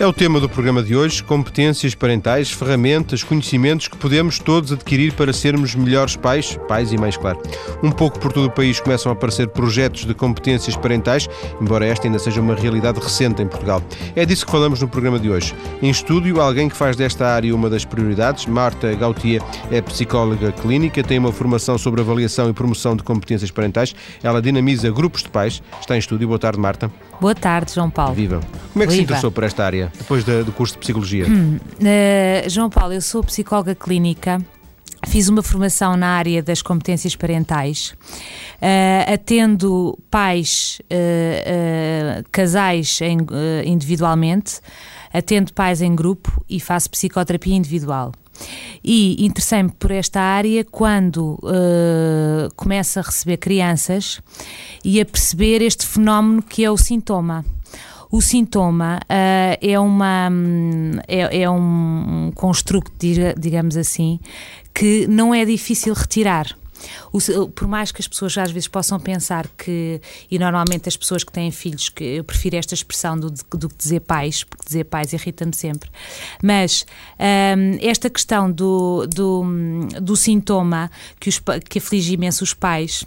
É o tema do programa de hoje: competências parentais, ferramentas, conhecimentos que podemos todos adquirir para sermos melhores pais, pais e mães, claro. Um pouco por todo o país começam a aparecer projetos de competências parentais, embora esta ainda seja uma realidade recente em Portugal. É disso que falamos no programa de hoje. Em estúdio, alguém que faz desta área uma das prioridades, Marta Gautier, é psicóloga clínica, tem uma formação sobre avaliação e promoção de competências parentais. Ela dinamiza grupos de pais. Está em estúdio. Boa tarde, Marta. Boa tarde, João Paulo. Viva. Como é que Viva. se interessou por esta área? depois do curso de Psicologia? Uh, João Paulo, eu sou psicóloga clínica. Fiz uma formação na área das competências parentais, uh, atendo pais, uh, casais em, individualmente, atendo pais em grupo e faço psicoterapia individual. E interessei-me por esta área quando uh, começo a receber crianças e a perceber este fenómeno que é o sintoma. O sintoma uh, é, uma, é, é um construto, digamos assim, que não é difícil retirar. O, por mais que as pessoas às vezes possam pensar que, e normalmente as pessoas que têm filhos, que eu prefiro esta expressão do, do que dizer pais, porque dizer pais irrita-me sempre, mas um, esta questão do, do, do sintoma que, os, que aflige imenso os pais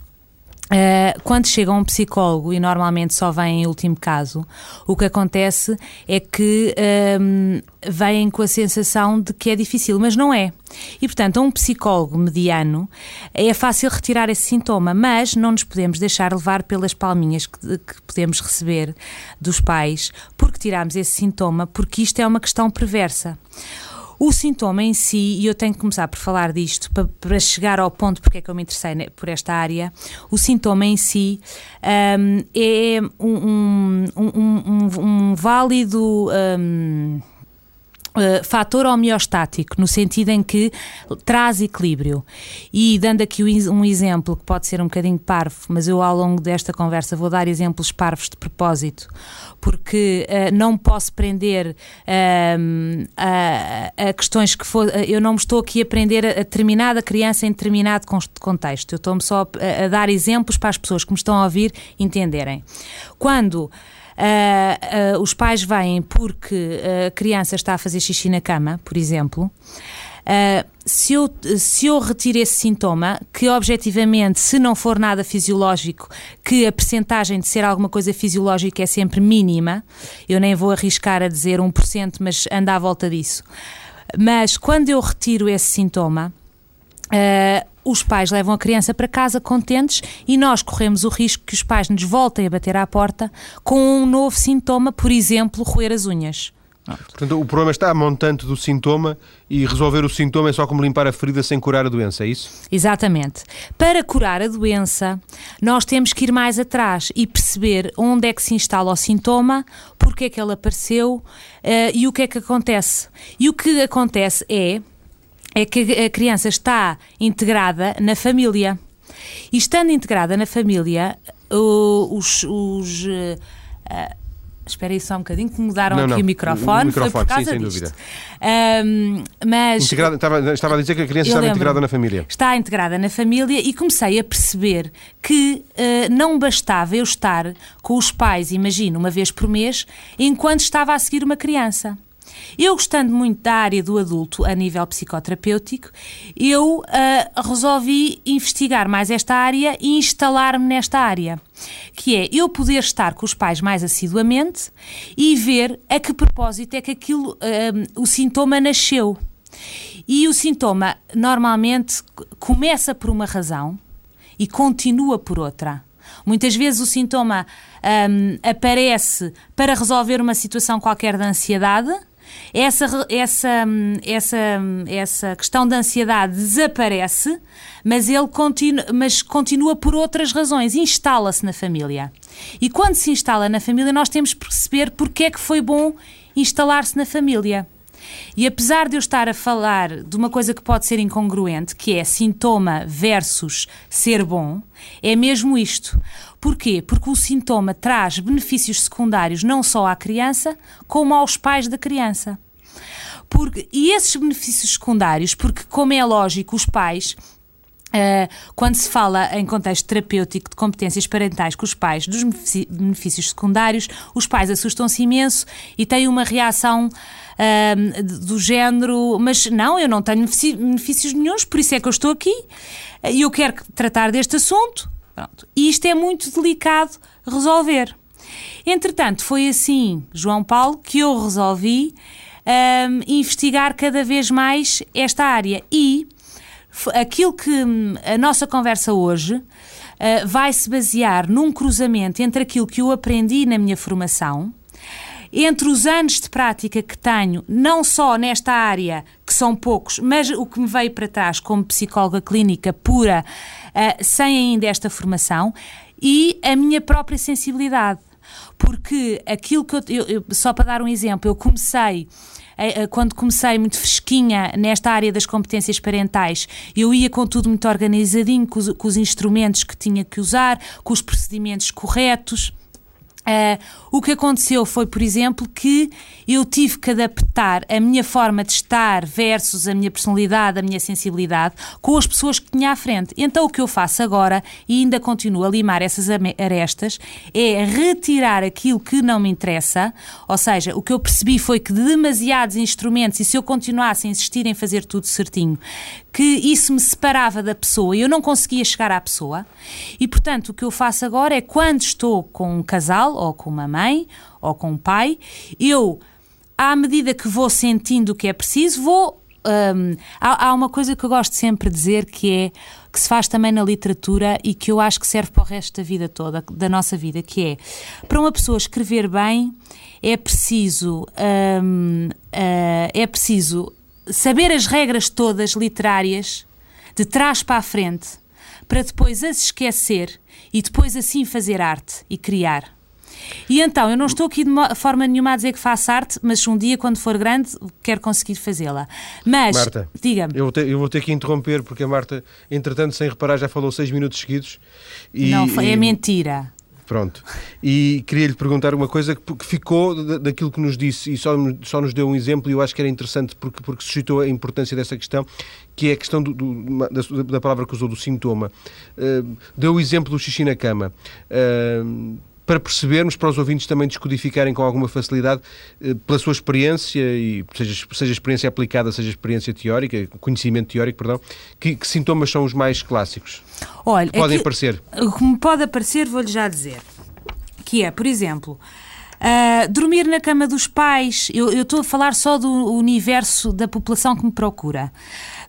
Uh, quando chega um psicólogo, e normalmente só vem em último caso, o que acontece é que um, vêm com a sensação de que é difícil, mas não é. E, portanto, a um psicólogo mediano é fácil retirar esse sintoma, mas não nos podemos deixar levar pelas palminhas que, que podemos receber dos pais porque tiramos esse sintoma, porque isto é uma questão perversa. O sintoma em si, e eu tenho que começar por falar disto para, para chegar ao ponto porque é que eu me interessei por esta área, o sintoma em si um, é um, um, um válido. Uh, fator homeostático, no sentido em que traz equilíbrio. E dando aqui um exemplo que pode ser um bocadinho parvo, mas eu ao longo desta conversa vou dar exemplos parvos de propósito, porque uh, não posso prender uh, a, a, questões que for. Eu não me estou aqui a prender a determinada criança em determinado contexto. Eu estou-me só a, a dar exemplos para as pessoas que me estão a ouvir entenderem. Quando Uh, uh, os pais vêm porque a criança está a fazer xixi na cama, por exemplo. Uh, se, eu, se eu retiro esse sintoma, que objetivamente, se não for nada fisiológico, que a percentagem de ser alguma coisa fisiológica é sempre mínima, eu nem vou arriscar a dizer 1%, mas anda à volta disso. Mas quando eu retiro esse sintoma, uh, os pais levam a criança para casa contentes e nós corremos o risco que os pais nos voltem a bater à porta com um novo sintoma, por exemplo, roer as unhas. Ah, portanto, o problema está a montante do sintoma e resolver o sintoma é só como limpar a ferida sem curar a doença, é isso? Exatamente. Para curar a doença, nós temos que ir mais atrás e perceber onde é que se instala o sintoma, porque é que ele apareceu uh, e o que é que acontece. E o que acontece é é que a criança está integrada na família. E estando integrada na família, os. os uh, Espera aí só um bocadinho que mudaram não, aqui não. o microfone, o microfone foi por causa sim, disto. Sem dúvida. Um, mas integrada, estava, estava, a dizer que a criança estava integrada na família. Está integrada na família e comecei a perceber que uh, não bastava eu estar com os pais, imagino, uma vez por mês, enquanto estava a seguir uma criança. Eu, gostando muito da área do adulto a nível psicoterapêutico, eu uh, resolvi investigar mais esta área e instalar-me nesta área, que é eu poder estar com os pais mais assiduamente e ver a que propósito é que aquilo, uh, o sintoma nasceu. E o sintoma normalmente começa por uma razão e continua por outra. Muitas vezes o sintoma um, aparece para resolver uma situação qualquer de ansiedade essa, essa, essa, essa questão da ansiedade desaparece, mas ele continua, mas continua por outras razões, instala-se na família. E quando se instala na família, nós temos que perceber porque é que foi bom instalar-se na família. E apesar de eu estar a falar de uma coisa que pode ser incongruente, que é sintoma versus ser bom, é mesmo isto. Porquê? Porque o sintoma traz benefícios secundários não só à criança, como aos pais da criança. Porque, e esses benefícios secundários, porque, como é lógico, os pais Uh, quando se fala em contexto terapêutico de competências parentais com os pais dos benefícios secundários, os pais assustam-se imenso e têm uma reação uh, do género: Mas não, eu não tenho benefícios nenhums, por isso é que eu estou aqui e eu quero tratar deste assunto. Pronto. E isto é muito delicado resolver. Entretanto, foi assim, João Paulo, que eu resolvi um, investigar cada vez mais esta área. E aquilo que hum, a nossa conversa hoje uh, vai se basear num cruzamento entre aquilo que eu aprendi na minha formação, entre os anos de prática que tenho, não só nesta área, que são poucos, mas o que me veio para trás como psicóloga clínica pura, uh, sem ainda esta formação, e a minha própria sensibilidade. Porque aquilo que eu, eu, eu só para dar um exemplo, eu comecei eh, eh, quando comecei muito fresquinha nesta área das competências parentais, eu ia com tudo muito organizadinho, com os, com os instrumentos que tinha que usar, com os procedimentos corretos. Uh, o que aconteceu foi, por exemplo, que eu tive que adaptar a minha forma de estar versus a minha personalidade, a minha sensibilidade, com as pessoas que tinha à frente. Então, o que eu faço agora, e ainda continuo a limar essas arestas, é retirar aquilo que não me interessa. Ou seja, o que eu percebi foi que demasiados instrumentos, e se eu continuasse a insistir em fazer tudo certinho, que isso me separava da pessoa e eu não conseguia chegar à pessoa. E, portanto, o que eu faço agora é quando estou com um casal, ou com uma mãe, ou com um pai, eu, à medida que vou sentindo o que é preciso, vou. Hum, há, há uma coisa que eu gosto sempre de dizer que é que se faz também na literatura e que eu acho que serve para o resto da vida toda, da nossa vida, que é para uma pessoa escrever bem é preciso hum, uh, é preciso saber as regras todas literárias, de trás para a frente, para depois as esquecer e depois assim fazer arte e criar. E então, eu não estou aqui de forma nenhuma a dizer que faço arte, mas um dia, quando for grande, quero conseguir fazê-la. Mas, Marta, diga-me. Eu, eu, vou ter que interromper, porque a Marta, entretanto, sem reparar, já falou seis minutos seguidos. E, não, foi, é mentira. Pronto. E queria-lhe perguntar uma coisa que ficou daquilo que nos disse e só, só nos deu um exemplo e eu acho que era interessante porque, porque suscitou a importância dessa questão, que é a questão do, do, da, da, palavra que usou, do sintoma. Uh, deu o exemplo do xixi na cama. Uh, para percebermos, para os ouvintes também descodificarem com alguma facilidade, eh, pela sua experiência, e seja, seja experiência aplicada, seja experiência teórica, conhecimento teórico, perdão, que, que sintomas são os mais clássicos? Olha, que podem aparecer. O que me pode aparecer, vou-lhe já dizer, que é, por exemplo, Uh, dormir na cama dos pais, eu estou a falar só do universo da população que me procura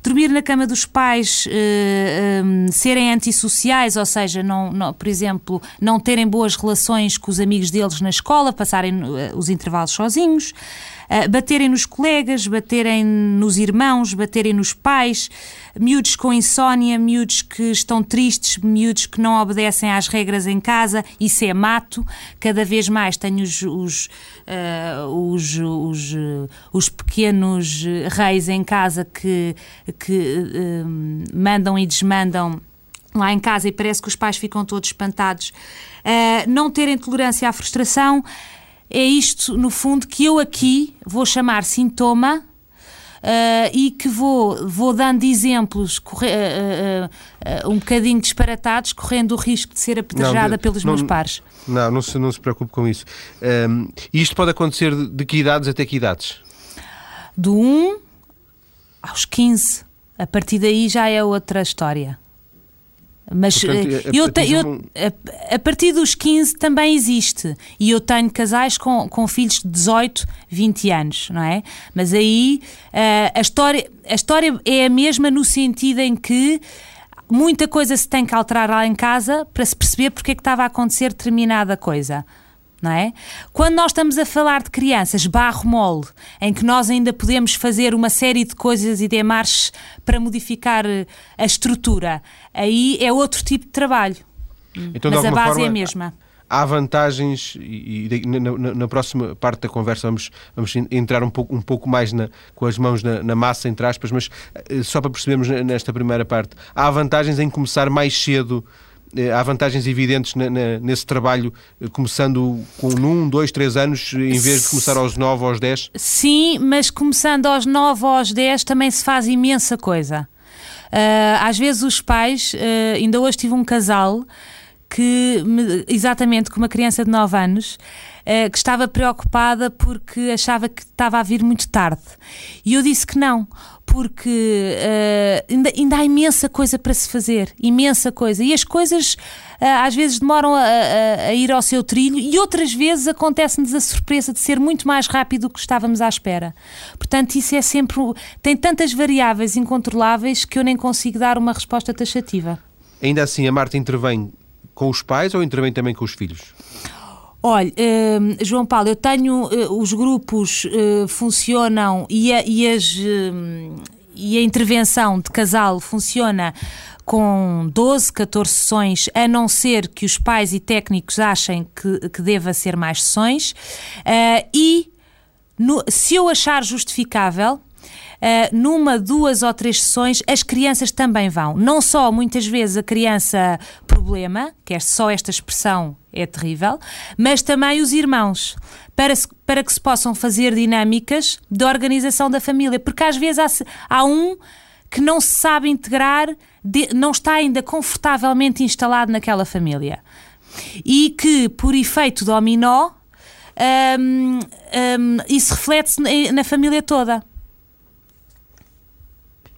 dormir na cama dos pais, uh, eh, um, ehm, serem antissociais, ou seja, não, não, por exemplo, não terem boas relações com os amigos deles na escola, passarem uh, os intervalos sozinhos, uh, baterem nos colegas, baterem nos irmãos, baterem nos pais, miúdos com insónia, miúdos que estão tristes, miúdos que não obedecem às regras em casa, isso é mato. Cada vez mais tenho os, os, os, os, os pequenos reis em casa que que uh, mandam e desmandam lá em casa e parece que os pais ficam todos espantados. Uh, não terem tolerância à frustração é isto, no fundo, que eu aqui vou chamar sintoma. Uh, e que vou, vou dando exemplos corre, uh, um bocadinho disparatados, correndo o risco de ser apedrejada não, pelos não, meus pares. Não, não se, não se preocupe com isso. Um, isto pode acontecer de que idades até que idades? Do 1 aos 15. A partir daí já é outra história. Mas Portanto, eh, eu, te, eu a, a, partir dos 15 também existe. E eu tenho casais com, com filhos de 18, 20 anos, não é? Mas aí uh, a, história, a história é a mesma no sentido em que muita coisa se tem que alterar lá em casa para se perceber porque é que estava a acontecer determinada coisa não é? Quando nós estamos a falar de crianças barro mole, em que nós ainda podemos fazer uma série de coisas e demarches para modificar eh, a estrutura, aí é outro tipo de trabalho. Então, Mas a base forma, é a mesma. Há vantagens, e, e na, na, na, próxima parte da conversa vamos, vamos entrar um pouco, um pouco mais na, com as mãos na, massa, entre aspas, mas eh, só para percebermos nesta primeira parte, há vantagens em começar mais cedo há vantagens evidentes na, na, nesse trabalho, eh, começando com um, dois, três anos, em vez de começar aos nove aos dez? Sim, mas começando aos nove aos dez também se faz imensa coisa. às vezes os pais, ainda hoje tive um casal que, exatamente com uma criança de 9 anos, uh, que estava preocupada porque achava que estava a vir muito tarde. E eu disse que não, porque uh, ainda, ainda, há imensa coisa para se fazer, imensa coisa. E as coisas uh, às vezes demoram a, a, a, ir ao seu trilho e outras vezes acontece-nos a surpresa de ser muito mais rápido do que estávamos à espera. Portanto, isso é sempre. tem tantas variáveis incontroláveis que eu nem consigo dar uma resposta taxativa. Ainda assim, a Marta intervém com os pais ou intervém também com os filhos? Olha, uh, João Paulo, eu tenho uh, os grupos uh, funcionam e a, e, as, e a intervenção de casal funciona com 12, 14 sessões, a não ser que os pais e técnicos achem que, que deva ser mais sessões. e no, se eu achar justificável, numa, duas ou três sessões, as crianças também vão. Não só, muitas vezes, a criança problema, que é só esta expressão é terrível, mas também os irmãos, para, se, para que se possam fazer dinâmicas de organização da família, porque às vezes há, há um que não se sabe integrar, de, não está ainda confortavelmente instalado naquela família. E que, por efeito dominó, um, um, isso reflete-se na família toda.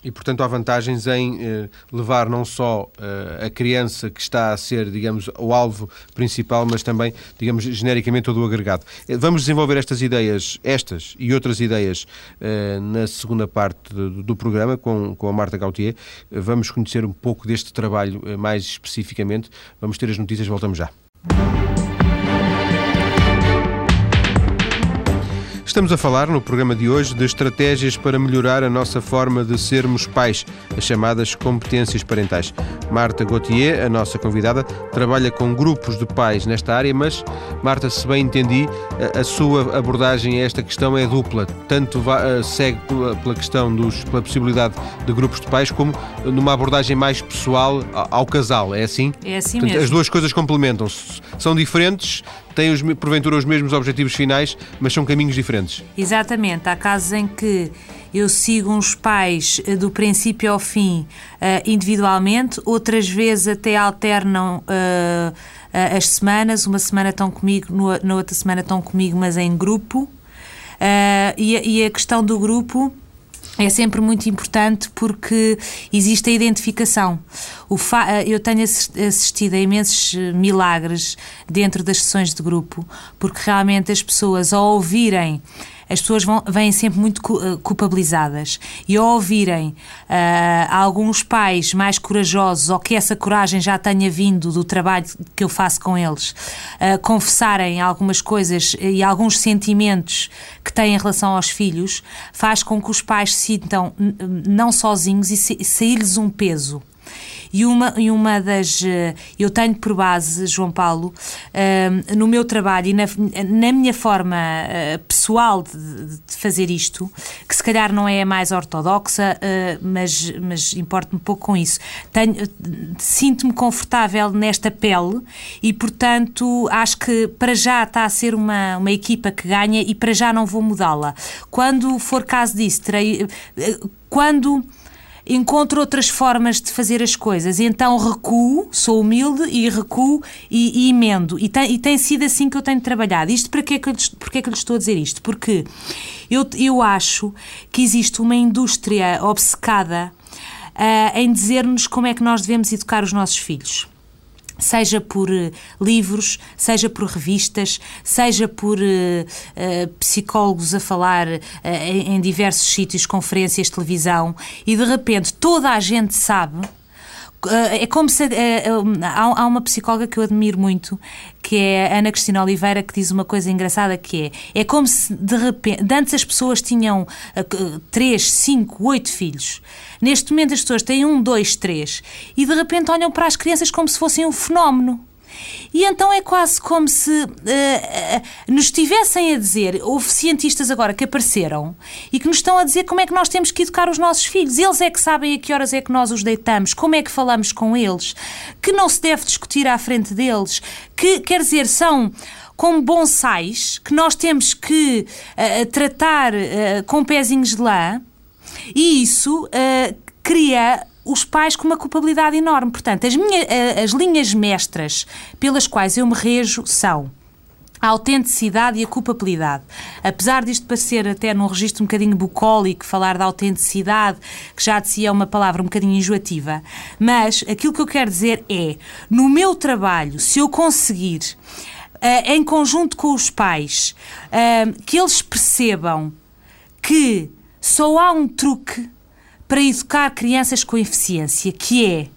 E, portanto, há vantagens em eh, levar não só eh, a criança que está a ser, digamos, o alvo principal, mas também, digamos, genericamente todo o agregado. Eh, vamos desenvolver estas ideias, estas e outras ideias, eh, na segunda parte do, do, programa com, com a Marta Gautier. Vamos conhecer um pouco deste trabalho eh, mais especificamente. Vamos ter as notícias, voltamos já. Estamos a falar no programa de hoje de estratégias para melhorar a nossa forma de sermos pais, as chamadas competências parentais. Marta Gauthier, a nossa convidada, trabalha com grupos de pais nesta área, mas, Marta, se bem entendi, a, sua abordagem a esta questão é dupla. Tanto eh, segue pela, questão dos, pela possibilidade de grupos de pais, como numa abordagem mais pessoal ao, casal. É assim? É assim Portanto, mesmo. As duas coisas complementam-se. São diferentes, têm os, porventura os mesmos objetivos finais, mas são caminhos diferentes. Exatamente. Há casos em que eu sigo uns pais eh, do princípio ao fim uh, individualmente, outras vezes até alternam. Uh, as semanas, uma semana estão comigo, na outra semana estão comigo, mas em grupo. E, a questão do grupo é sempre muito importante porque existe a identificação. Eh, eu tenho assistido a imensos eh, milagres dentro das sessões de grupo, porque realmente as pessoas, ao ouvirem as pessoas vão, vêm sempre muito eh, culpabilizadas. E ao ouvirem uh, alguns pais mais corajosos, ou que essa coragem já tenha vindo do trabalho que eu faço com eles, uh, confessarem algumas coisas e alguns sentimentos que têm em relação aos filhos, faz com que os pais se sintam não sozinhos e sair-lhes um peso. E uma, e uma das. Eh, eu tenho por base, João Paulo, eh, no meu trabalho e na, na minha forma eh, pessoal de, de, fazer isto, que se calhar não é a mais ortodoxa, mas, mas importa-me pouco com isso. Sinto-me confortável nesta pele e, portanto, acho que para já está a ser uma, uma equipa que ganha e para já não vou mudá-la. Quando for caso disso, terei. Quando encontro outras formas de fazer as coisas. Então recuo, sou humilde e recuo e, e emendo. E tem, e tem sido assim que eu tenho trabalhado. Isto para que é que porque é que lhe estou a dizer isto? Porque eu, eu acho que existe uma indústria obcecada uh, em dizer-nos como é que nós devemos educar os nossos filhos seja por uh, livros, seja por revistas, seja por uh, uh, psicólogos a falar em diversos sítios, conferências, televisão, e de repente toda a gente sabe é como se. há, uma psicóloga que eu admiro muito, que é a Ana Cristina Oliveira, que diz uma coisa engraçada que é: é como se de repente. Antes as pessoas tinham 3, 5, 8 filhos. Neste momento as pessoas têm um, dois, três e de repente olham para as crianças como se fossem um fenómeno. E então é quase como se uh, uh, nos estivessem a dizer, houve cientistas agora que apareceram e que nos estão a dizer como é que nós temos que educar os nossos filhos. Eles é que sabem a que horas é que nós os deitamos, como é que falamos com eles, que não se deve discutir à frente deles, que, quer dizer, são como bonsais que nós temos que uh, tratar com pezinhos de lã e isso cria os pais com uma culpabilidade enorme. Portanto, as, minhas, as linhas mestras pelas quais eu me rejo são a autenticidade e a culpabilidade. Apesar disto parecer até num registro um bocadinho bucólico, falar da autenticidade, que já de si é uma palavra um bocadinho enjoativa, mas aquilo que eu quero dizer é, no meu trabalho, se eu conseguir, uh, em conjunto com os pais, uh, que eles percebam que só há um truque para educar crianças com eficiência, que é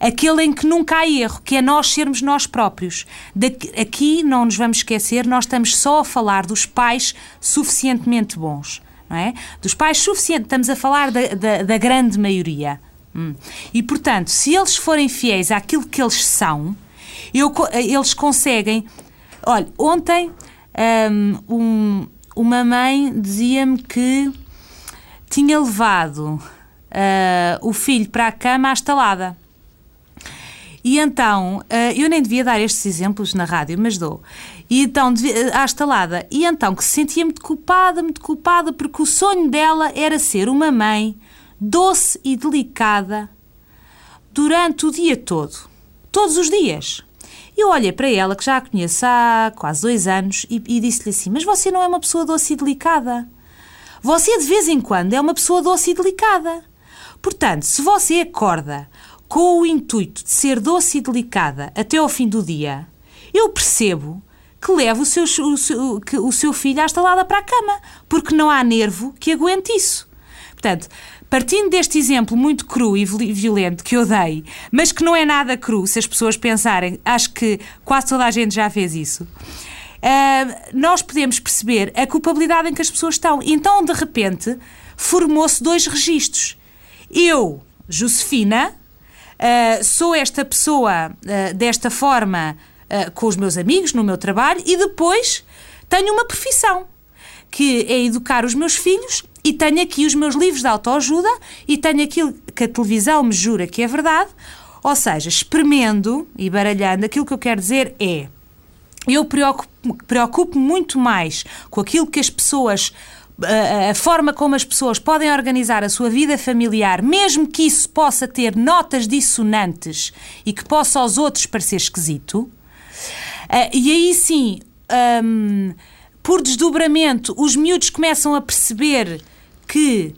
aquele em que nunca há erro, que é nós sermos nós próprios. Daqui, aqui não nos vamos esquecer, nós estamos só a falar dos pais suficientemente bons. Não é? Dos pais suficientes, estamos a falar da, da, da grande maioria. Hum. E portanto, se eles forem fiéis àquilo que eles são, eu, eles conseguem. Olha, ontem hum, um, uma mãe dizia-me que tinha levado uh, o filho para a cama à estalada. E então, eh, eu nem devia dar estes exemplos na rádio, mas dou. E então, à estalada. E então, que se sentia muito culpada, muito culpada, porque o sonho dela era ser uma mãe doce e delicada durante o dia todo. Todos os dias. Eu olhei para ela, que já a conheço há quase dois anos, e, e disse-lhe assim: Mas você não é uma pessoa doce e delicada. Você, de vez em quando, é uma pessoa doce e delicada. Portanto, se você acorda com o intuito de ser doce e delicada até ao fim do dia, eu percebo que leva o seu, o seu, o seu filho à estalada para a cama, porque não há nervo que aguente isso. Portanto, partindo deste exemplo muito cru e violento que eu dei, mas que não é nada cru, se as pessoas pensarem, acho que quase toda a gente já fez isso, uh, nós podemos perceber a culpabilidade em que as pessoas estão. Então, de repente, formou-se dois registros. Eu, Josefina, uh, sou esta pessoa uh, desta forma uh, com os meus amigos, no meu trabalho, e depois tenho uma profissão, que é educar os meus filhos, e tenho aqui os meus livros de autoajuda, e tenho aquilo que a televisão me jura que é verdade. Ou seja, experimento e baralhando, aquilo que eu quero dizer é. Eu preocupo-me preocupo muito mais com aquilo que as pessoas a, forma como as pessoas podem organizar a sua vida familiar, mesmo que isso possa ter notas dissonantes e que possa aos outros parecer esquisito, Uh, e aí sim, um, por desdobramento, os miúdos começam a perceber que.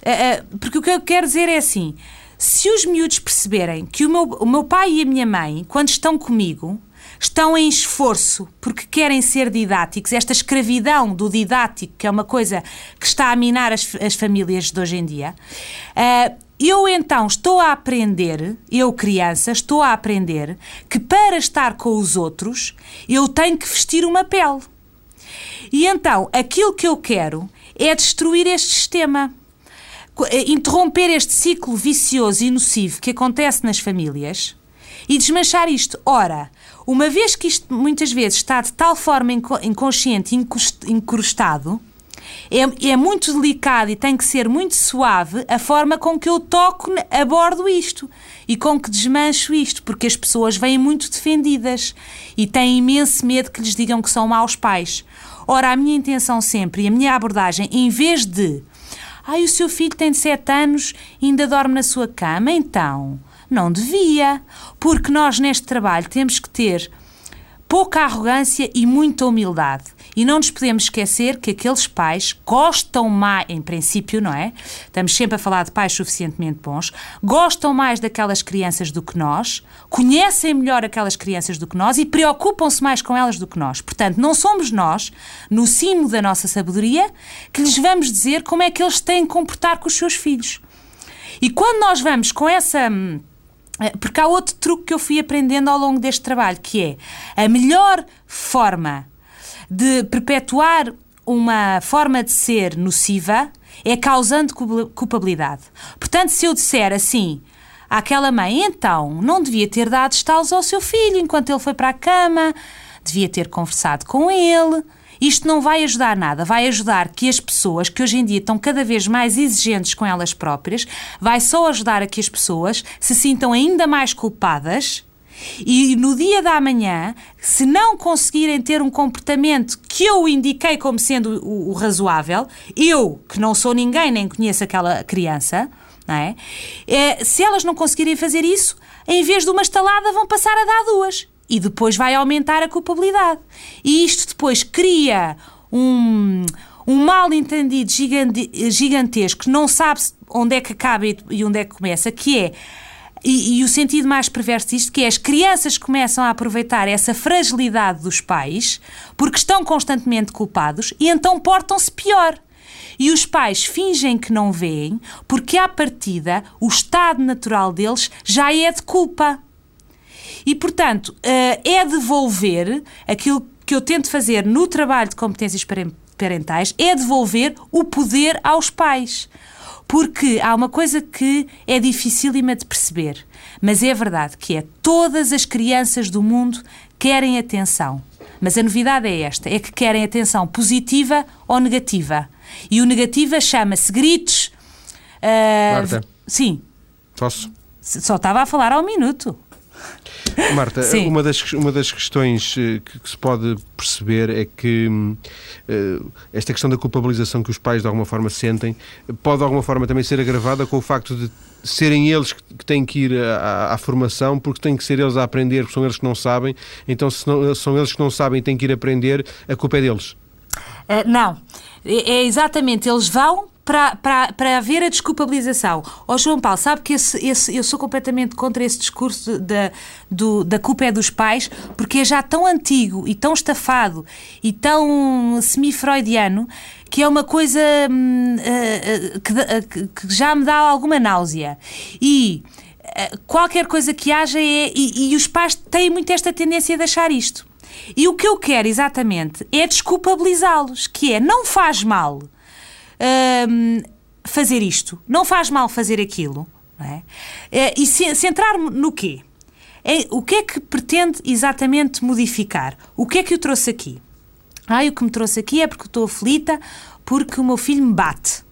Uh, porque o que eu quero dizer é assim: se os miúdos perceberem que o meu, o meu pai e a minha mãe, quando estão comigo, estão em esforço porque querem ser didáticos. Esta escravidão do didático, que é uma coisa que está a minar as, as famílias de hoje em dia. Uh, eu então estou a aprender, eu criança, estou a aprender que para estar com os outros eu tenho que vestir uma pele. E então aquilo que eu quero é destruir este sistema eh, interromper este ciclo vicioso e nocivo que acontece nas famílias e desmanchar isto. Ora, uma vez que isto muitas vezes está de tal forma inconsciente, incrustado, é, é, muito delicado e tem que ser muito suave a forma com que eu toco, abordo isto e com que desmancho isto, porque as pessoas vêm muito defendidas e têm imenso medo que lhes digam que são maus pais. Ora, a minha intenção sempre e a minha abordagem, em vez de ai, o seu filho tem 7 anos e ainda dorme na sua cama, então não devia, porque nós neste trabalho temos que ter pouca arrogância e muita humildade. E não nos podemos esquecer que aqueles pais gostam mais, em princípio, não é? Estamos sempre a falar de pais suficientemente bons, gostam mais daquelas crianças do que nós, conhecem melhor aquelas crianças do que nós e preocupam-se mais com elas do que nós. Portanto, não somos nós, no cimo da nossa sabedoria, que lhes vamos dizer como é que eles têm que comportar com os seus filhos. E quando nós vamos com essa hum, porque há outro truque que eu fui aprendendo ao longo deste trabalho, que é a melhor forma de perpetuar uma forma de ser nociva é causando culpabilidade. Portanto, se eu disser assim àquela mãe, então não devia ter dado estalos ao seu filho enquanto ele foi para a cama, devia ter conversado com ele isto não vai ajudar nada, vai ajudar que as pessoas, que hoje em dia estão cada vez mais exigentes com elas próprias, vai só ajudar a que as pessoas se sintam ainda mais culpadas e no dia da manhã, se não conseguirem ter um comportamento que eu indiquei como sendo o, o razoável, eu, que não sou ninguém nem conheço aquela criança, é? é? Se elas não conseguirem fazer isso, em vez de uma estalada, vão passar a dar duas. E depois vai aumentar a culpabilidade. E isto depois cria um, um mal entendido gigantesco, não sabe onde é que acaba e onde é que começa, que é e, e, o sentido mais perverso disto, que é as crianças começam a aproveitar essa fragilidade dos pais porque estão constantemente culpados e então portam-se pior. E os pais fingem que não veem porque, à partida, o estado natural deles já é de culpa. E, portanto, eh, é devolver aquilo que eu tento fazer no trabalho de competências parentais, é devolver o poder aos pais. Porque há uma coisa que é dificílima de perceber, mas é verdade que é todas as crianças do mundo querem atenção. Mas a novidade é esta: é que querem atenção positiva ou negativa. E o negativa chama-se gritos. Uh, Marta. Sim. Posso? Só estava a falar ao minuto. Marta, uma das, uma das questões eh, que, que, se pode perceber é que uh, esta questão da culpabilização que os pais de alguma forma sentem pode de alguma forma também ser agravada com o facto de serem eles que têm que ir à, à, formação, porque têm que ser eles a aprender, porque são eles que não sabem, então se não, são eles que não sabem e têm que ir aprender, a culpa é deles. Uh, não, é, é exatamente, eles vão para, para, para haver a desculpabilização. Ó oh, João Paulo, sabe que esse, esse, eu sou completamente contra esse discurso da, do, da culpa é dos pais, porque é já tão antigo e tão estafado e tão semi-freudiano que é uma coisa hum, uh, uh, que, que, já me dá alguma náusea. E qualquer coisa que haja é. E, e os pais têm muito esta tendência de achar isto. E o que eu quero exatamente é desculpabilizá-los, que é não faz mal um, fazer isto, não faz mal fazer aquilo. É? é? E centrar-me no quê? É, o que é que pretende exatamente modificar? O que é que eu trouxe aqui? Ah, o que me trouxe aqui é porque estou aflita porque o meu filho me bate.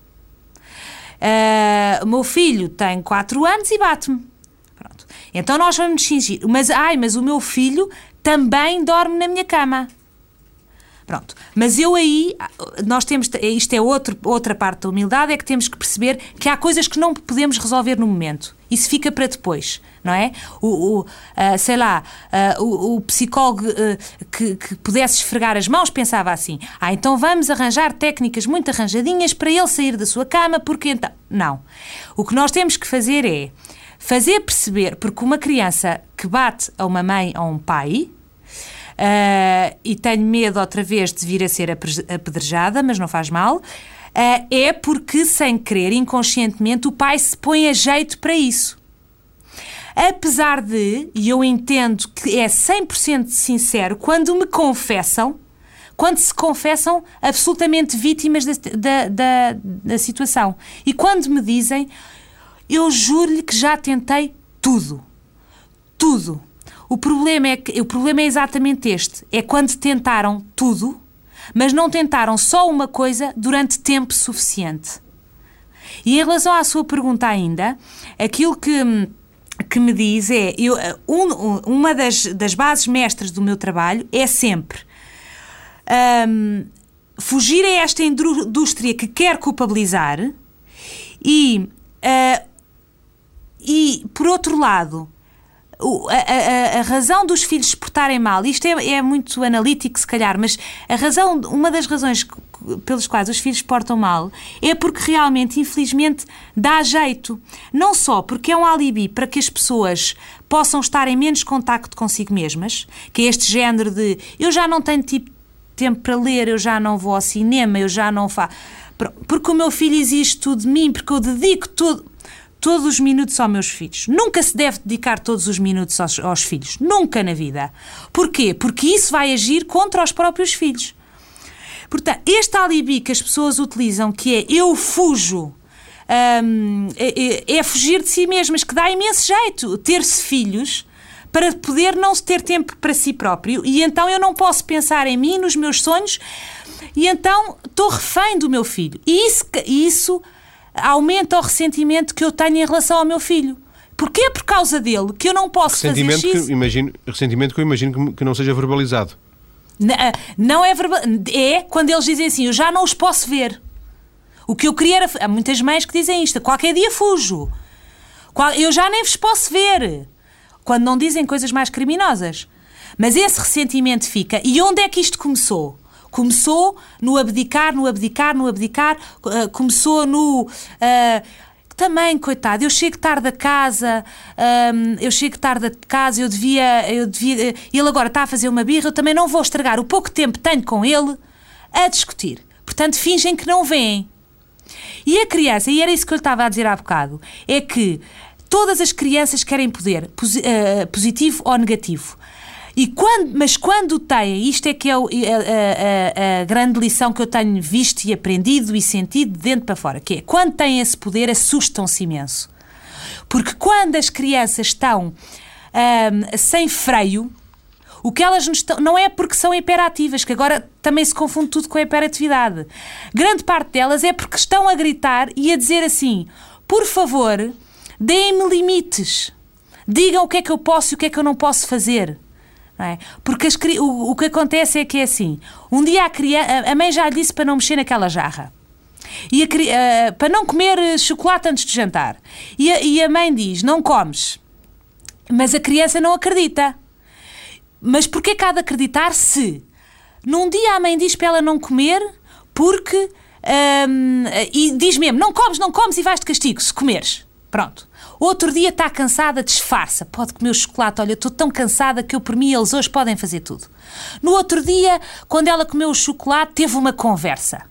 Uh, o meu filho tem 4 anos e bate-me. Pronto. Então nós vamos fingir. Mas, ai, mas o meu filho também dorme na minha cama. Pronto. Mas eu aí, nós temos, isto é outro, outra parte da humildade, é que temos que perceber que há coisas que não podemos resolver no momento. Isso fica para depois, não é? O, o uh, sei lá, uh, o, o, psicólogo uh, que, que, pudesse esfregar as mãos pensava assim: ah, então vamos arranjar técnicas muito arranjadinhas para ele sair da sua cama, porque então. Não. O que nós temos que fazer é fazer perceber, porque uma criança que bate a uma mãe ou a um pai, uh, e tenho medo outra vez de vir a ser apedrejada, mas não faz mal. Uh, é porque, sem querer, inconscientemente, o pai se põe a jeito para isso. Apesar de, e eu entendo que é 100% sincero, quando me confessam, quando se confessam absolutamente vítimas da, da, da, da situação. E quando me dizem, eu juro-lhe que já tentei tudo. Tudo. O problema é que o problema é exatamente este, é quando tentaram tudo, mas não tentaram só uma coisa durante tempo suficiente. E em relação à sua pergunta ainda, aquilo que que me diz é eu, um, uma das, das bases mestras do meu trabalho é sempre um, fugir a esta indústria que quer culpabilizar e, uh, e por outro lado, a, a, a, razão dos filhos se portarem mal, isto é, é, muito analítico se calhar, mas a razão, uma das razões pelos quais os filhos portam mal é porque realmente, infelizmente, dá jeito. Não só porque é um alibi para que as pessoas possam estar em menos contacto consigo mesmas, que é este género de eu já não tenho tipo, tempo para ler, eu já não vou ao cinema, eu já não faço. Porque o meu filho exige tudo de mim, porque eu dedico tudo todos os minutos aos meus filhos. Nunca se deve dedicar todos os minutos aos, aos filhos. Nunca na vida. Porquê? Porque isso vai agir contra os próprios filhos. Portanto, este alibi que as pessoas utilizam, que é eu fujo, hum, é, é, é, fugir de si mesmas, que dá imenso jeito ter-se filhos para poder não ter tempo para si próprio e então eu não posso pensar em mim, nos meus sonhos e então estou refém do meu filho. E isso, isso aumenta o ressentimento que eu tenho em relação ao meu filho. Porque é por causa dele que eu não posso fazer X. Que imagino, ressentimento que eu imagino que não seja verbalizado. Não, não é verbal, é quando eles dizem assim, eu já não os posso ver. O que eu queria era. Há muitas mães que dizem isto: qualquer dia fujo. Eu já nem vos posso ver. Quando não dizem coisas mais criminosas. Mas esse ressentimento fica. E onde é que isto começou? Começou no abdicar, no abdicar, no abdicar. Uh, começou no. Uh, também, coitado, eu chego tarde a casa, um, eu chego tarde a casa, eu devia, eu devia. Ele agora está a fazer uma birra, eu também não vou estragar o pouco tempo que tenho com ele a discutir. Portanto, fingem que não veem. E a criança, e era isso que eu estava a dizer há bocado, é que todas as crianças querem poder, positivo ou negativo. E quando, mas quando têm, isto é que é a, a, a, a, grande lição que eu tenho visto e aprendido e sentido de dentro para fora, que é quando têm esse poder assustam-se imenso. Porque quando as crianças estão um, sem freio, o que elas estão, não é porque são hiperativas, que agora também se confunde tudo com a hiperatividade. Grande parte delas é porque estão a gritar e a dizer assim: por favor, deem-me limites. Digam o que é que eu posso e o que é que eu não posso fazer. É? Porque as, o, o, que acontece é que é assim: um dia a, criança, a mãe já lhe disse para não mexer naquela jarra. E a, uh, para não comer chocolate antes de jantar. E a, e a mãe diz: não comes. Mas a criança não acredita. Mas porquê que há de acreditar se num dia a mãe diz para ela não comer porque. Um, e diz mesmo: não comes, não comes e vais de castigo se comeres. Pronto. Outro dia está cansada, disfarça. Pode comer o chocolate. Olha, estou tão cansada que eu, por mim, eles hoje podem fazer tudo. No outro dia, quando ela comeu o chocolate, teve uma conversa.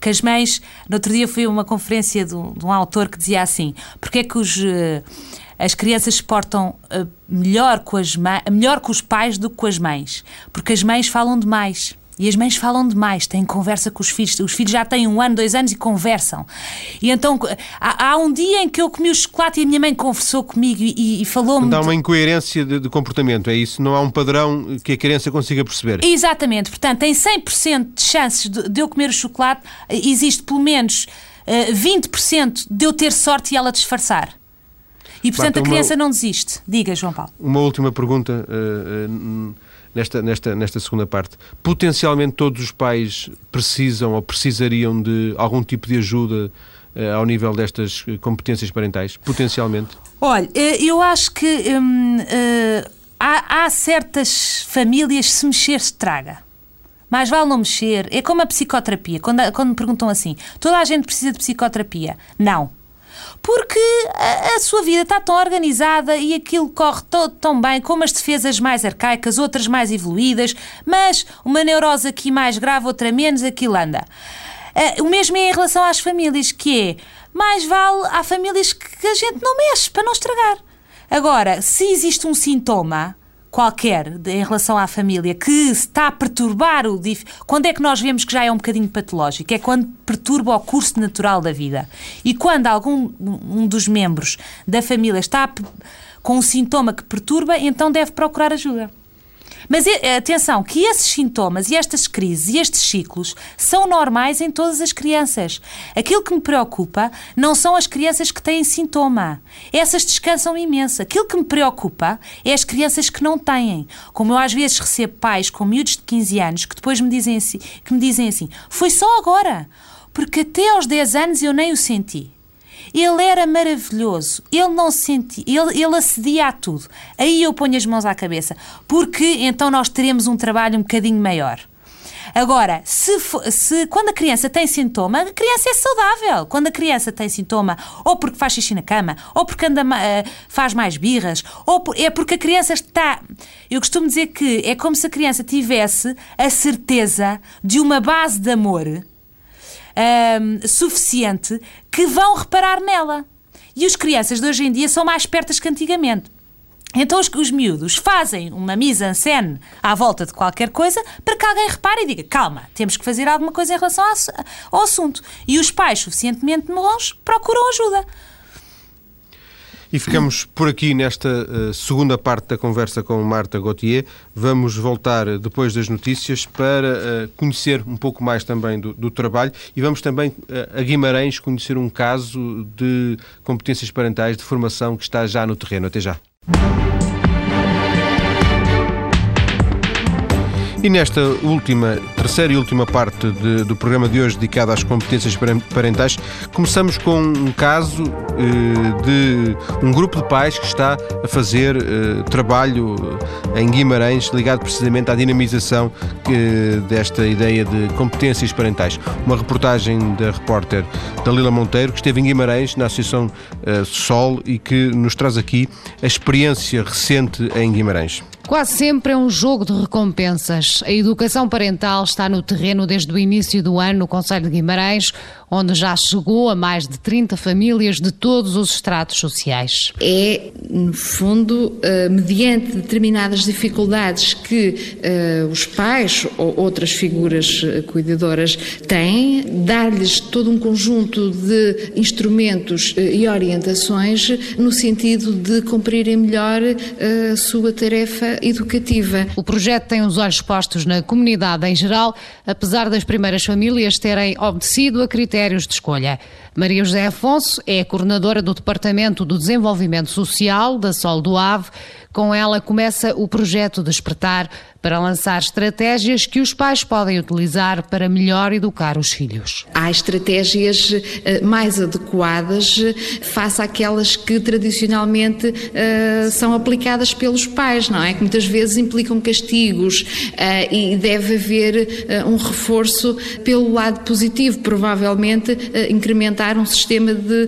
Que as mães. No outro dia fui a uma conferência de um, de um autor que dizia assim: porque é que os. Uh, as crianças se portam uh, melhor, com as melhor com os pais do que com as mães. Porque as mães falam demais. E as mães falam demais, têm conversa com os filhos. Os filhos já têm um ano, dois anos e conversam. E então há, há um dia em que eu comi o chocolate e a minha mãe conversou comigo e, e falou-me. Dá uma incoerência de, de, comportamento, é isso? Não há um padrão que a criança consiga perceber. Exatamente, portanto, tem 100% de chances de, de eu comer o chocolate, existe pelo menos uh, 20% de eu ter sorte e ela disfarçar. E portanto a criança uma... não desiste. Diga, João Paulo. Uma última pergunta. Uh, uh, nesta, nesta, nesta segunda parte. Potencialmente todos os pais precisam ou precisariam de algum tipo de ajuda uh, ao nível destas competências parentais? Potencialmente? Olha, eh, eu acho que hum, uh, há, há, certas famílias, se mexer, se traga. Mais vale não mexer. É como a psicoterapia. Quando, quando me perguntam assim, toda a gente precisa de psicoterapia? Não porque a, a, sua vida está tão organizada e aquilo corre todo tão bem, como as defesas mais arcaicas, outras mais evoluídas, mas uma neurose aqui mais grave, outra menos, aquilo anda. Uh, o mesmo é em relação às famílias, que é mais vale há famílias que a gente não mexe para não estragar. Agora, se existe um sintoma, qualquer em relação à família que está a perturbar o dif... quando é que nós vemos que já é um bocadinho patológico? É quando perturba o curso natural da vida. E quando algum um dos membros da família está com um sintoma que perturba, então deve procurar ajuda. Mas atenção, que esses sintomas e estas crises e estes ciclos são normais em todas as crianças. Aquilo que me preocupa não são as crianças que têm sintoma. Essas descansam imenso. Aquilo que me preocupa é as crianças que não têm. Como eu às vezes recebo pais com miúdos de 15 anos que depois me dizem assim, que me dizem assim: "Foi só agora, porque até aos 10 anos eu nem o senti". Ele era maravilhoso, ele não se sentia, ele, ele acedia a tudo. Aí eu ponho as mãos à cabeça, porque então nós teremos um trabalho um bocadinho maior. Agora, se, se, quando a criança tem sintoma, a criança é saudável. Quando a criança tem sintoma, ou porque faz xixi na cama, ou porque anda, uh, faz mais birras, ou por, é porque a criança está. Eu costumo dizer que é como se a criança tivesse a certeza de uma base de amor um, suficiente que vão reparar nela. E as crianças de hoje em dia são mais espertas que antigamente. Então os, os miúdos fazem uma mise-en-scène à volta de qualquer coisa para que alguém repare e diga calma, temos que fazer alguma coisa em relação ao, assunto. E os pais suficientemente bons procuram ajuda. E ficamos por aqui nesta uh, segunda parte da conversa com Marta Gauthier. Vamos voltar depois das notícias para uh, conhecer um pouco mais também do, do trabalho e vamos também uh, a Guimarães conhecer um caso de competências parentais de formação que está já no terreno. Até já. E nesta última terceira e última parte de, do programa de hoje dedicado às competências parentais. Começamos com um caso eh, de um grupo de pais que está a fazer eh, trabalho em Guimarães ligado precisamente à dinamização eh, desta ideia de competências parentais. Uma reportagem da repórter Dalila Monteiro que esteve em Guimarães na Associação eh, Sol e que nos traz aqui a experiência recente em Guimarães. Quase sempre é um jogo de recompensas. A educação parental está no terreno desde o início do ano no Conselho de Guimarães, onde já chegou a mais de 30 famílias de todos os estratos sociais. É, no fundo, eh, mediante determinadas dificuldades que uh, os pais ou outras figuras eh, cuidadoras têm, dar-lhes todo um conjunto de instrumentos e orientações no sentido de cumprirem melhor a sua tarefa educativa. O projeto tem os olhos postos na comunidade em geral, apesar das primeiras famílias terem obedecido a critérios critérios de escolha. Maria José Afonso é coordenadora do Departamento do Desenvolvimento Social da Sol do Ave. Com ela começa o projeto Despertar para lançar estratégias que os pais podem utilizar para melhor educar os filhos. Há estratégias eh, mais adequadas eh, face àquelas que tradicionalmente uh, são aplicadas pelos pais, não é? Que muitas vezes implicam castigos e deve haver um reforço pelo lado positivo, provavelmente incrementar um sistema de,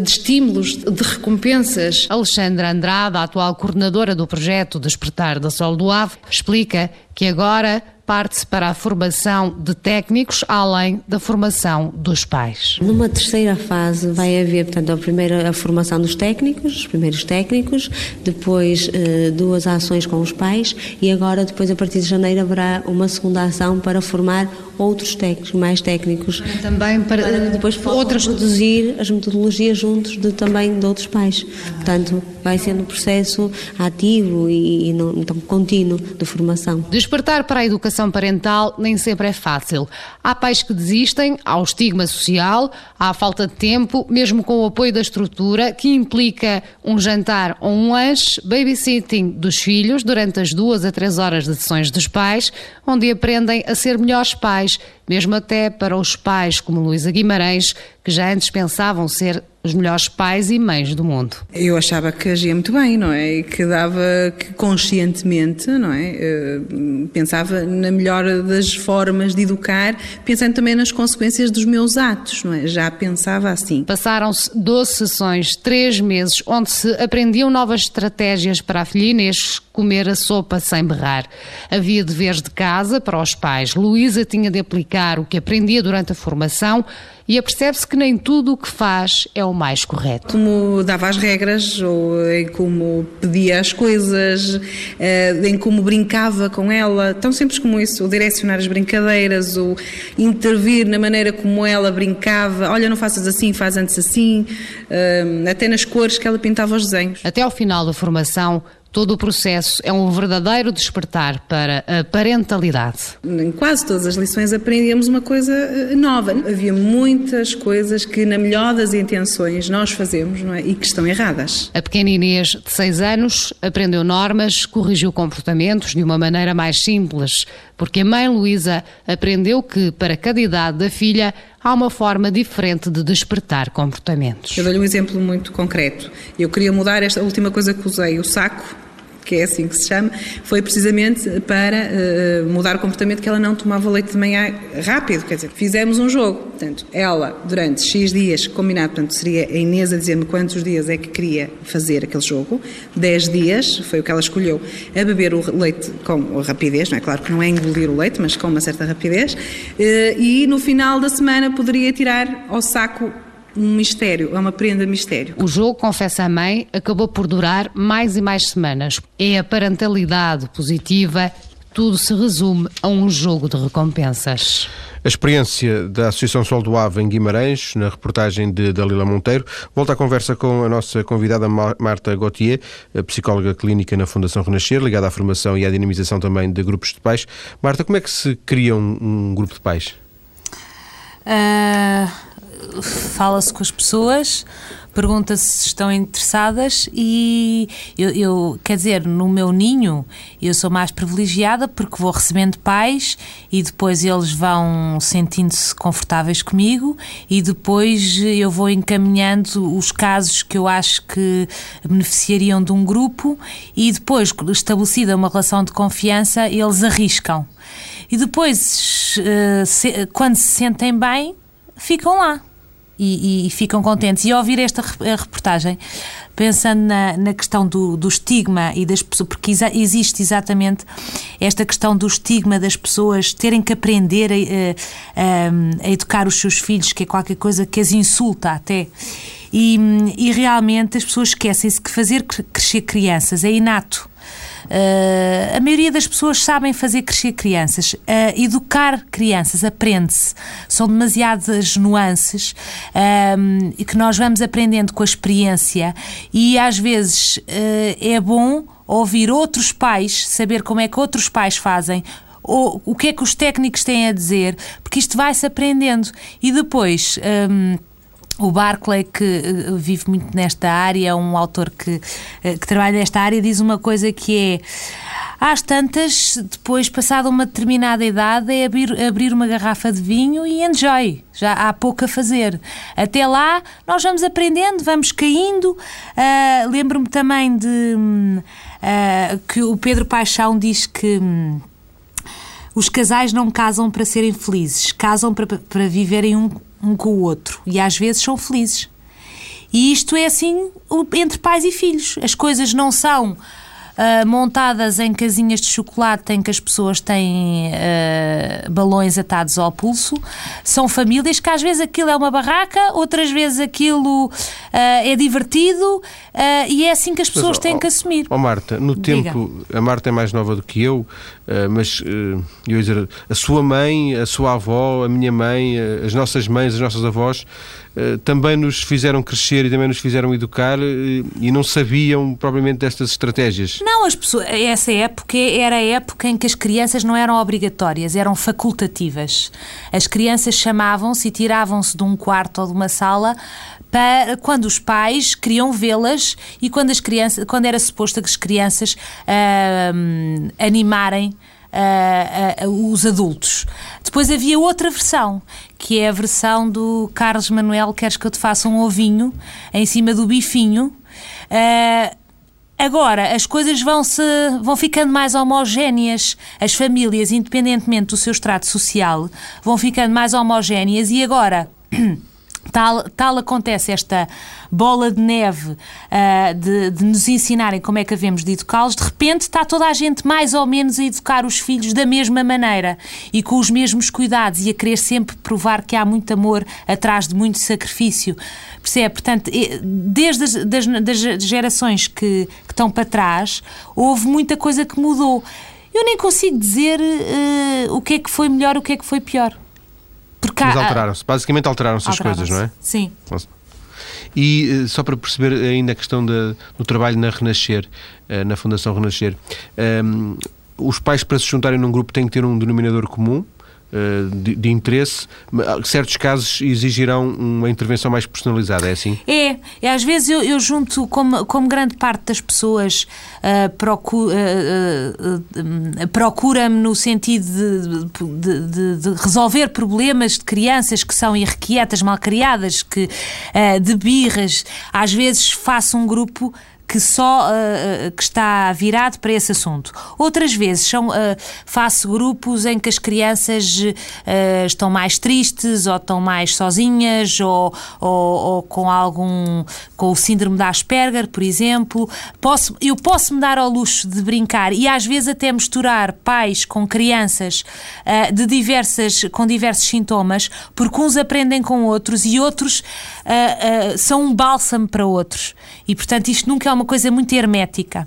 de estímulos, de recompensas. Alexandra Andrade, a atual coordenadora do projeto Despertar da Sol do Ave, explica que agora parte-se para a formação de técnicos, além da formação dos pais. Numa terceira fase vai haver, portanto, a primeira a formação dos técnicos, os primeiros técnicos, depois eh, duas ações com os pais e agora, depois, a partir de janeiro, haverá uma segunda ação para formar outros técnicos, mais técnicos. Também para, para depois outras produzir as metodologias juntos de, também de outros pais. Portanto, vai sendo um processo ativo e, e não, então, contínuo de formação. Despertar para a educação educação parental nem sempre é fácil. Há pais que desistem, há o estigma social, há a falta de tempo, mesmo com o apoio da estrutura, que implica um jantar ou um lanche, babysitting dos filhos durante as duas a três horas de sessões dos pais, onde aprendem a ser melhores pais, mesmo até para os pais como Luísa Guimarães, que já antes pensavam ser os melhores pais e mães do mundo. Eu achava que agia muito bem, não é? E que dava que conscientemente, não é? Eh, pensava na melhor das formas de educar, pensando também nas consequências dos meus atos, não é? Já pensava assim. Passaram-se 12 sessões, 3 meses, onde se aprendiam novas estratégias para a filha Inês comer a sopa sem berrar. Havia deveres de casa para os pais. Luísa tinha de aplicar o que aprendia durante a formação e apercebe-se que nem tudo o que faz é o mais correto. Como dava as regras, ou em como pedia as coisas, eh, em como brincava com ela, tão simples como isso, o direcionar as brincadeiras, o intervir na maneira como ela brincava, olha, não faças assim, faz antes assim, eh, até nas cores que ela pintava os desenhos. Até ao final da formação, Todo o processo é um verdadeiro despertar para a parentalidade. Em quase todas as lições aprendíamos uma coisa eh, nova. Havia muitas coisas que, na melhor das intenções, nós fazemos não é? e que estão erradas. A pequena Inês, de 6 anos, aprendeu normas, corrigiu comportamentos de uma maneira mais simples, porque a mãe Luísa aprendeu que, para cada idade da filha, há uma forma diferente de despertar comportamentos. Eu dou-lhe um exemplo muito concreto. Eu queria mudar esta última coisa que usei, o saco, que é assim que se chama, foi precisamente para uh, mudar o comportamento que ela não tomava leite de manhã rápido, quer dizer, fizemos um jogo, portanto, ela durante X dias, combinado, portanto, seria a Inês a dizer-me quantos dias é que queria fazer aquele jogo, 10 dias, foi o que ela escolheu, a beber o leite com rapidez, não é? Claro que não é engolir o leite, mas com uma certa rapidez, uh, e no final da semana poderia tirar ao saco um mistério, é uma prenda mistério. O jogo, confessa a mãe, acabou por durar mais e mais semanas. É a parentalidade positiva, tudo se resume a um jogo de recompensas. A experiência da Associação Sol do Ave em Guimarães, na reportagem de Dalila Monteiro. Volta à conversa com a nossa convidada Marta Gauthier, psicóloga clínica na Fundação Renascer, ligada à formação e à dinamização também de grupos de pais. Marta, como é que se cria um, um grupo de pais? Uh fala-se com as pessoas, pergunta-se se estão interessadas e eu, eu, quer dizer, no meu ninho eu sou mais privilegiada porque vou recebendo pais e depois eles vão sentindo-se confortáveis comigo e depois eu vou encaminhando os casos que eu acho que beneficiariam de um grupo e depois, estabelecida uma relação de confiança, eles arriscam. E depois, eh, quando se sentem bem, ficam lá e, e, ficam contentes. E ao ouvir esta reportagem, pensando na, na questão do, do, estigma e das pessoas, porque existe exatamente esta questão do estigma das pessoas terem que aprender a, a, a educar os seus filhos, que é qualquer coisa que as insulta até. E, e realmente as pessoas esquecem-se que fazer crescer crianças é inato. Uh, a maioria das pessoas sabem fazer crescer crianças. Uh, educar crianças aprende-se. São demasiadas nuances uh, e que nós vamos aprendendo com a experiência e às vezes é bom ouvir outros pais, saber como é que outros pais fazem, ou o que é que os técnicos têm a dizer, porque isto vai-se aprendendo. E depois. Um, o Barclay, que uh, vive muito nesta área, é um autor que, uh, que trabalha nesta área, diz uma coisa que é. Às tantas, depois, passada uma determinada idade, é abrir, abrir uma garrafa de vinho e enjoy. Já há pouco a fazer. Até lá, nós vamos aprendendo, vamos caindo. Uh, Lembro-me também de uh, que o Pedro Paixão diz que. Um, os casais não casam para serem felizes, casam para, para viverem um, um com o outro e às vezes são felizes. E isto é assim entre pais e filhos. As coisas não são uh, montadas em casinhas de chocolate em que as pessoas têm uh, balões atados ao pulso. São famílias que às vezes aquilo é uma barraca, outras vezes aquilo uh, é divertido e é assim que as pessoas mas, têm oh, que assumir. Oh Marta, no Diga. tempo, a Marta é mais nova do que eu, mas eu ia dizer, a sua mãe, a sua avó, a minha mãe, as nossas mães, as nossas avós também nos fizeram crescer e também nos fizeram educar e não sabiam propriamente destas estratégias. Não, as pessoas, essa época era a época em que as crianças não eram obrigatórias, eram facultativas. As crianças chamavam-se e tiravam-se de um quarto ou de uma sala para quando os pais queriam vê-las e quando as crianças, quando era suposto que as crianças uh, animarem Uh, uh, os adultos. Depois havia outra versão, que é a versão do Carlos Manuel Queres que eu te faça um ovinho em cima do bifinho. Uh, Agora, as coisas vão, -se, vão ficando mais homogéneas. As famílias, independentemente do seu extrato social, vão ficando mais homogéneas e agora. Tal, tal acontece esta bola de neve uh, de, de, nos ensinarem como é que havemos de educá-los, de repente está toda a gente mais ou menos a educar os filhos da mesma maneira e com os mesmos cuidados e a querer sempre provar que há muito amor atrás de muito sacrifício. Percebe? Portanto, desde as das, das gerações que, que, estão para trás, houve muita coisa que mudou. Eu nem consigo dizer uh, o que é que foi melhor, o que é que foi pior. Porque Mas alteraram-se, basicamente alteraram-se as coisas, não é? Sim. E eh, só para perceber ainda a questão de, do trabalho na Renascer, eh, na Fundação Renascer, um, ehm, os pais para se juntarem num grupo têm que ter um denominador comum, de, de, interesse, certos casos exigirão uma intervenção mais personalizada, é assim? É, e às vezes eu, eu junto, como, como grande parte das pessoas uh, procura, uh, uh, procura-me no sentido de, de, de, resolver problemas de crianças que são irrequietas, malcriadas, que, de birras, às vezes faço um grupo que só uh, que está virado para esse assunto. Outras vezes são, uh, faço grupos em que as crianças uh, estão mais tristes ou estão mais sozinhas ou, ou, ou, com algum com o síndrome da Asperger, por exemplo. Posso, eu posso me dar ao luxo de brincar e às vezes até misturar pais com crianças de diversas com diversos sintomas, porque uns aprendem com outros e outros são um bálsamo para outros. E portanto isto nunca é uma coisa muito hermética.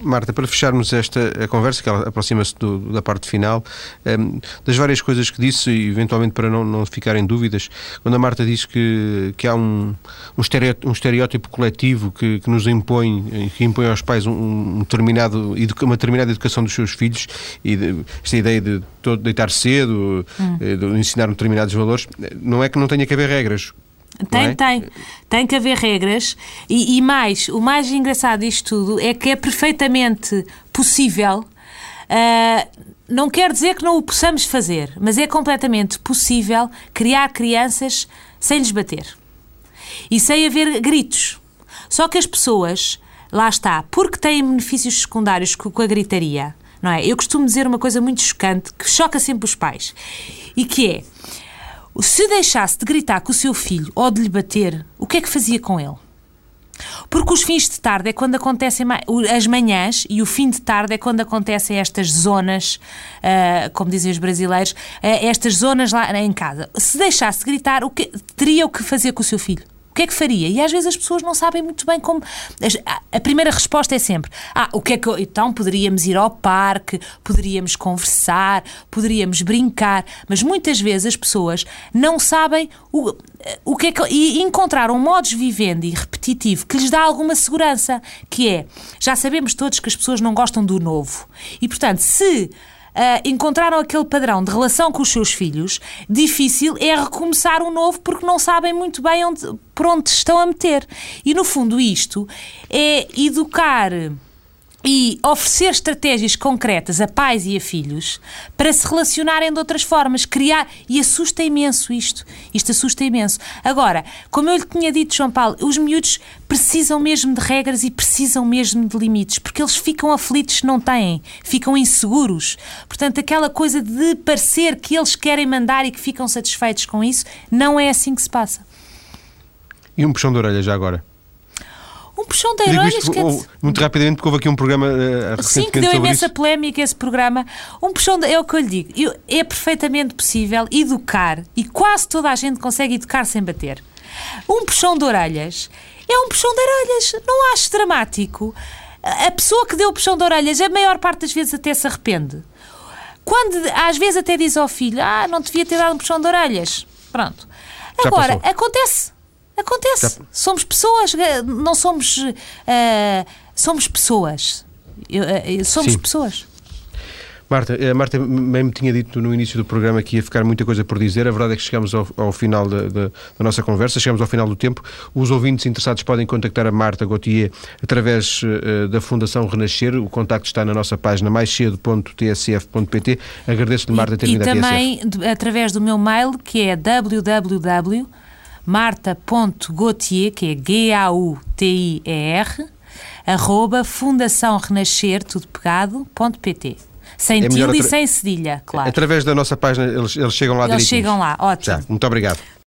Marta, para fecharmos esta conversa, que ela aproxima-se da parte final, um, ehm, das várias coisas que disse, e eventualmente para não, não ficarem dúvidas, quando a Marta diz que, que há um, um, estereótipo, um estereótipo coletivo que, que, nos impõe, que impõe aos pais um, um determinado, uma determinada educação dos seus filhos, e de, esta ideia de todo deitar cedo, hum. Eh, de ensinar determinados valores, não é que não tenha que haver regras. Tem, é? tem. Tem que haver regras. E, e, mais, o mais engraçado disto tudo é que é perfeitamente possível. Uh, não quer dizer que não o possamos fazer, mas é completamente possível criar crianças sem lhes bater. E sem haver gritos. Só que as pessoas, lá está, porque têm benefícios secundários com a gritaria, não é? Eu costumo dizer uma coisa muito chocante que choca sempre os pais. E que é se deixasse de gritar com o seu filho ou de lhe bater, o que é que fazia com ele? Porque os fins de tarde é quando acontecem as manhãs e o fim de tarde é quando acontecem estas zonas, uh, como dizem os brasileiros, uh, estas zonas lá em casa. Se deixasse de gritar, o que, teria o que fazer com o seu filho? Que é que faria? E às vezes as pessoas não sabem muito bem como. A primeira resposta é sempre: Ah, o que é que. Eu... Então poderíamos ir ao parque, poderíamos conversar, poderíamos brincar, mas muitas vezes as pessoas não sabem o, o que é que. E encontraram um modus vivendi repetitivo que lhes dá alguma segurança, que é. Já sabemos todos que as pessoas não gostam do novo. E portanto, se encontraram aquele padrão de relação com os seus filhos, difícil é recomeçar um novo porque não sabem muito bem onde, por onde estão a meter. E no fundo, isto é educar e oferecer estratégias concretas a pais e a filhos para se relacionarem de outras formas, criar. E assusta imenso isto. Isto assusta imenso. Agora, como eu lhe tinha dito, João Paulo, os miúdos precisam mesmo de regras e precisam mesmo de limites, porque eles ficam aflitos se não têm, ficam inseguros. Portanto, aquela coisa de parecer que eles querem mandar e que ficam satisfeitos com isso, não é assim que se passa. E um puxão de orelha já agora? Um puxão de orelhas. que... Muito rapidamente, porque houve aqui um programa uh, Sim, que deu imensa isso. polémica esse programa. Um puxão de... É o que eu lhe digo. Eu, é perfeitamente possível educar e quase toda a gente consegue educar sem bater. Um puxão de orelhas é um puxão de orelhas. Não acho dramático. A pessoa que deu o puxão de orelhas, a maior parte das vezes até se arrepende. Quando às vezes até diz ao filho: Ah, não devia ter dado um puxão de orelhas. Pronto. Agora, acontece. Acontece. Somos pessoas, eh, não somos. Uh, somos pessoas. Uh, somos Sim. pessoas. Marta, a Marta me tinha dito no início do programa que ia ficar muita coisa por dizer. A verdade é que chegamos ao, ao final da, da, da, nossa conversa, chegamos ao final do tempo. Os ouvintes interessados podem contactar a Marta Gauthier através uh, da Fundação Renascer. O contacto está na nossa página maiscedo.tsf.pt. Agradeço-lhe, Marta, ter e vindo aqui a também através do meu mail, que é www marta.gautier, que é G-A-U-T-I-E-R, arroba Fundação Renascer, tudo pegado, ponto PT. Sem é tilde e sem cedilha, claro. Através da nossa página, eles, eles chegam lá Eles chegam lá, ótimo. Já, muito obrigado.